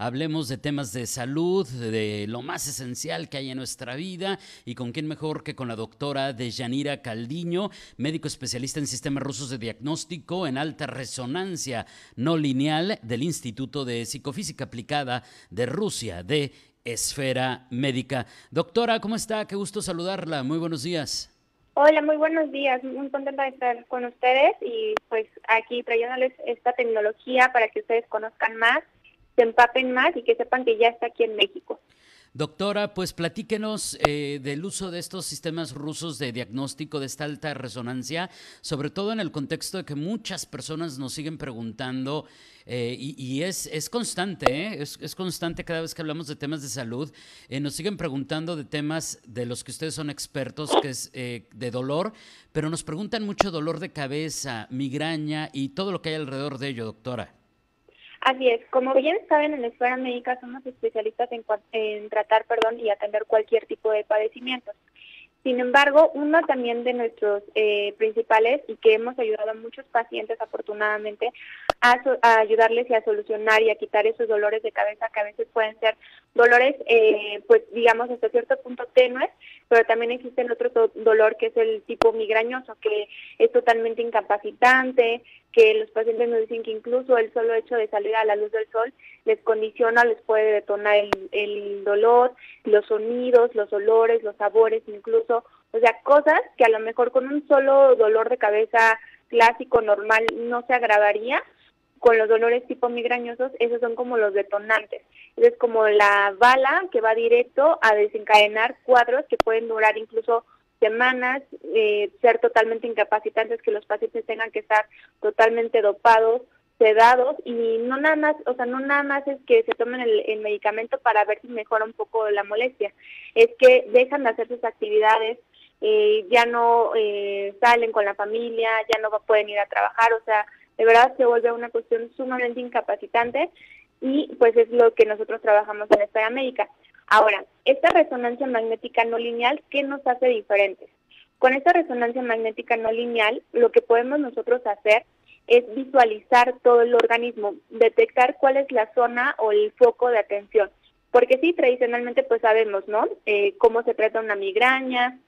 Hablemos de temas de salud, de lo más esencial que hay en nuestra vida y con quién mejor que con la doctora Deyanira Caldiño, médico especialista en sistemas rusos de diagnóstico en alta resonancia no lineal del Instituto de Psicofísica Aplicada de Rusia, de Esfera Médica. Doctora, ¿cómo está? Qué gusto saludarla. Muy buenos días. Hola, muy buenos días. Muy contenta de estar con ustedes y pues aquí trayéndoles esta tecnología para que ustedes conozcan más empapen más y que sepan que ya está aquí en México. Doctora, pues platíquenos eh, del uso de estos sistemas rusos de diagnóstico de esta alta resonancia, sobre todo en el contexto de que muchas personas nos siguen preguntando, eh, y, es, es, constante, ¿eh? es, constante cada vez que hablamos de temas de salud, nos siguen preguntando de temas de los que ustedes son expertos, que es de dolor, pero nos preguntan mucho dolor de cabeza, migraña y todo lo que hay alrededor de ello, doctora. Así es, como bien saben, en la esfera médica somos especialistas en, en tratar perdón, y atender cualquier tipo de padecimientos. Sin embargo, uno también de nuestros eh, principales y que hemos ayudado a muchos pacientes afortunadamente a, ayudarles y a solucionar y a quitar esos dolores de cabeza que a veces pueden ser dolores, eh, pues digamos hasta cierto punto tenues, pero también existe el otro dolor que es el tipo migrañoso, que es totalmente incapacitante, que los pacientes nos dicen que incluso el solo hecho de salir a la luz del sol les condiciona, les puede detonar el, el dolor, los sonidos, los olores, los sabores, incluso, o sea, cosas que a lo mejor con un solo dolor de cabeza clásico, normal, no se agravaría, con los dolores tipo migrañosos, esos son como los detonantes. Es como la bala que va directo a desencadenar cuadros que pueden durar incluso semanas, eh, ser totalmente incapacitantes, que los pacientes tengan que estar totalmente dopados, sedados y no nada más, o sea, no nada más es que se tomen el, medicamento para ver si mejora un poco la molestia, es que dejan de hacer sus actividades, eh, ya no eh, salen con la familia, ya no pueden ir a trabajar, o sea, de verdad se vuelve una cuestión sumamente incapacitante y pues es lo que nosotros trabajamos en esta médica. Ahora, esta resonancia magnética no lineal, ¿qué nos hace diferentes? Con esta resonancia magnética no lineal, lo que podemos nosotros hacer es visualizar todo el organismo, detectar cuál es la zona o el foco de atención. Porque sí, tradicionalmente pues sabemos, ¿no? Eh, cómo se trata una migraña,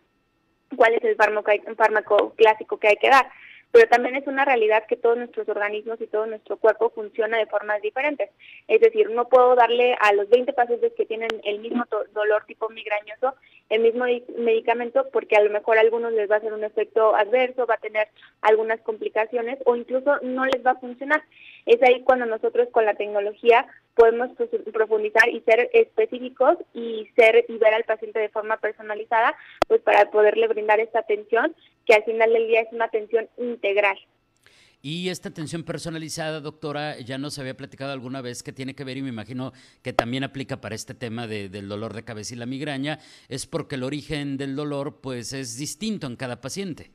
cuál es el fármaco, fármaco clásico que hay que dar pero también es una realidad que todos nuestros organismos y todo nuestro cuerpo funciona de formas diferentes. Es decir, no puedo darle a los 20 pacientes que tienen el mismo dolor tipo migrañoso el mismo medicamento porque a lo mejor a algunos les va a hacer un efecto adverso, va a tener algunas complicaciones o incluso no les va a funcionar. Es ahí cuando nosotros con la tecnología podemos profundizar y ser específicos y ser y ver al paciente de forma personalizada, pues para poderle brindar esta atención que al final del día es una atención integral. Y esta atención personalizada, doctora, ya nos había platicado alguna vez que tiene que ver, y me imagino que también aplica para este tema del dolor de cabeza y la migraña, es porque el origen del dolor pues es distinto en cada paciente.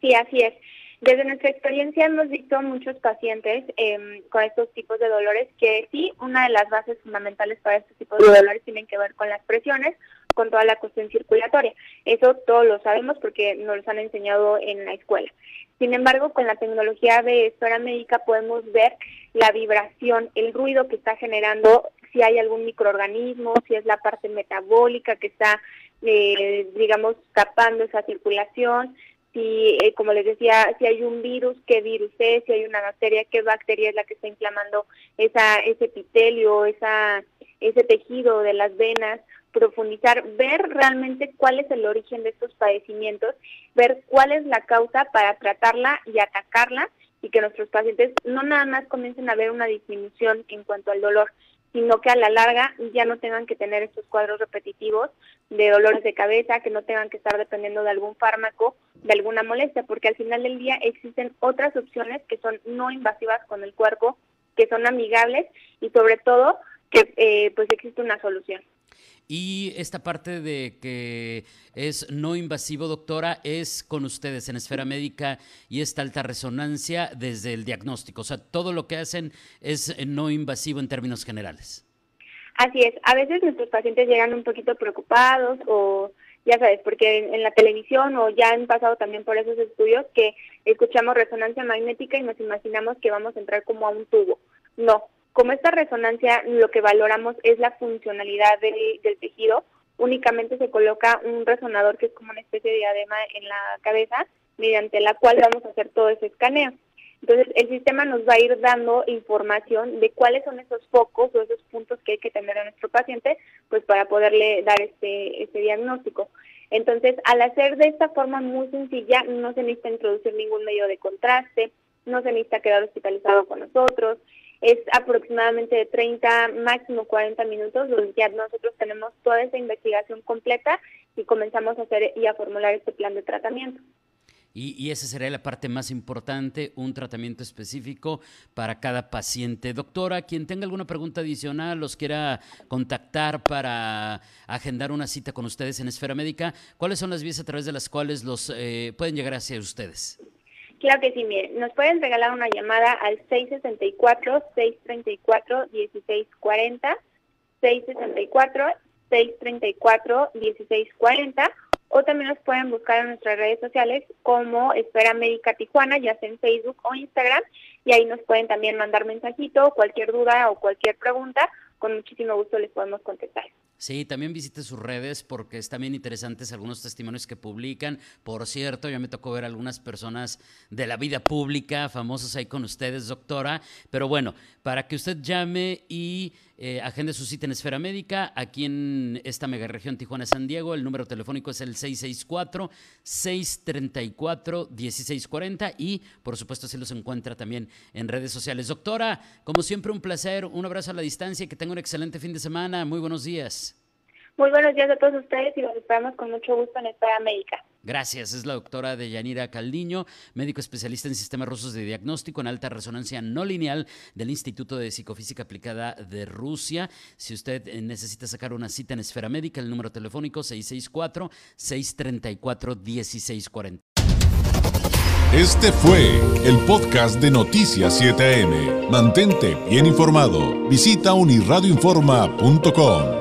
Sí, así es. Desde nuestra experiencia hemos visto muchos pacientes em, con estos tipos de dolores que sí, una de las bases fundamentales para estos tipos de dolores tienen que ver con las presiones, con toda la cuestión circulatoria. Eso todos lo sabemos porque nos lo han enseñado en la escuela. Sin embargo, con la tecnología de esfera médica podemos ver la vibración, el ruido que está generando, si hay algún microorganismo, si es la parte metabólica que está, eh, digamos, tapando esa circulación, si, eh, como les decía, si hay un virus, qué virus es, si hay una bacteria, qué bacteria es la que está inflamando esa, ese epitelio, esa, ese tejido de las venas, profundizar, ver realmente cuál es el origen de estos padecimientos, ver cuál es la causa para tratarla y atacarla y que nuestros pacientes no nada más comiencen a ver una disminución en cuanto al dolor, sino que a la larga ya no tengan que tener estos cuadros repetitivos de dolores de cabeza, que no tengan que estar dependiendo de algún fármaco, de alguna molestia, porque al final del día existen otras opciones que son no invasivas con el cuerpo, que son amigables y sobre todo que eh, pues existe una solución. Y esta parte de que es no invasivo, doctora, es con ustedes en esfera médica y esta alta resonancia desde el diagnóstico. O sea, todo lo que hacen es no invasivo en términos generales. Así es, a veces nuestros pacientes llegan un poquito preocupados o ya sabes, porque en, la televisión o ya han pasado también por esos estudios que escuchamos resonancia magnética y nos imaginamos que vamos a entrar como a un tubo. No, como esta resonancia lo que valoramos es la funcionalidad del, del tejido, únicamente se coloca un resonador que es como una especie de diadema en la cabeza, mediante la cual vamos a hacer todo ese escaneo. Entonces, el sistema nos va a ir dando información de cuáles son esos focos o esos puntos que hay que tener a nuestro paciente, pues para poderle dar este, este diagnóstico. Entonces, al hacer de esta forma muy sencilla, no se necesita introducir ningún medio de contraste, no se necesita quedar hospitalizado con nosotros, es aproximadamente de 30, máximo 40 minutos, donde ya nosotros tenemos toda esa investigación completa y comenzamos a hacer y a formular este plan de tratamiento. Y, esa sería la parte más importante, un tratamiento específico para cada paciente. Doctora, quien tenga alguna pregunta adicional, los quiera contactar para agendar una cita con ustedes en Esfera Médica, ¿cuáles son las vías a través de las cuales los eh, pueden llegar hacia ustedes? Claro que sí, miren, nos pueden regalar una llamada al 664-634-1640, 664-634-1640 o también nos pueden buscar en nuestras redes sociales como Espera Médica Tijuana, ya sea en Facebook o Instagram, y ahí nos pueden también mandar mensajito, cualquier duda o cualquier pregunta, con muchísimo gusto les podemos contestar. Sí, también visite sus redes porque están bien interesantes algunos testimonios que publican. Por cierto, ya me tocó ver algunas personas de la vida pública, famosos ahí con ustedes, doctora. Pero bueno, para que usted llame y eh, agende su cita en Esfera Médica, aquí en esta mega región Tijuana-San Diego, el número telefónico es el 664-634-1640 y por supuesto se los encuentra también en redes sociales. Doctora, como siempre un placer, un abrazo a la distancia y que tenga un excelente fin de semana. Muy buenos días. Muy buenos días a todos ustedes y los esperamos con mucho gusto en Esfera Médica. Gracias. Es la doctora Deyanira Caldiño, médico especialista en sistemas rusos de diagnóstico en alta resonancia no lineal del Instituto de Psicofísica Aplicada de Rusia. Si usted eh, necesita sacar una cita en Esfera Médica, el número telefónico 664-634-1640. Este fue el podcast de Noticias 7am. Mantente bien informado. Visita unirradioinforma.com.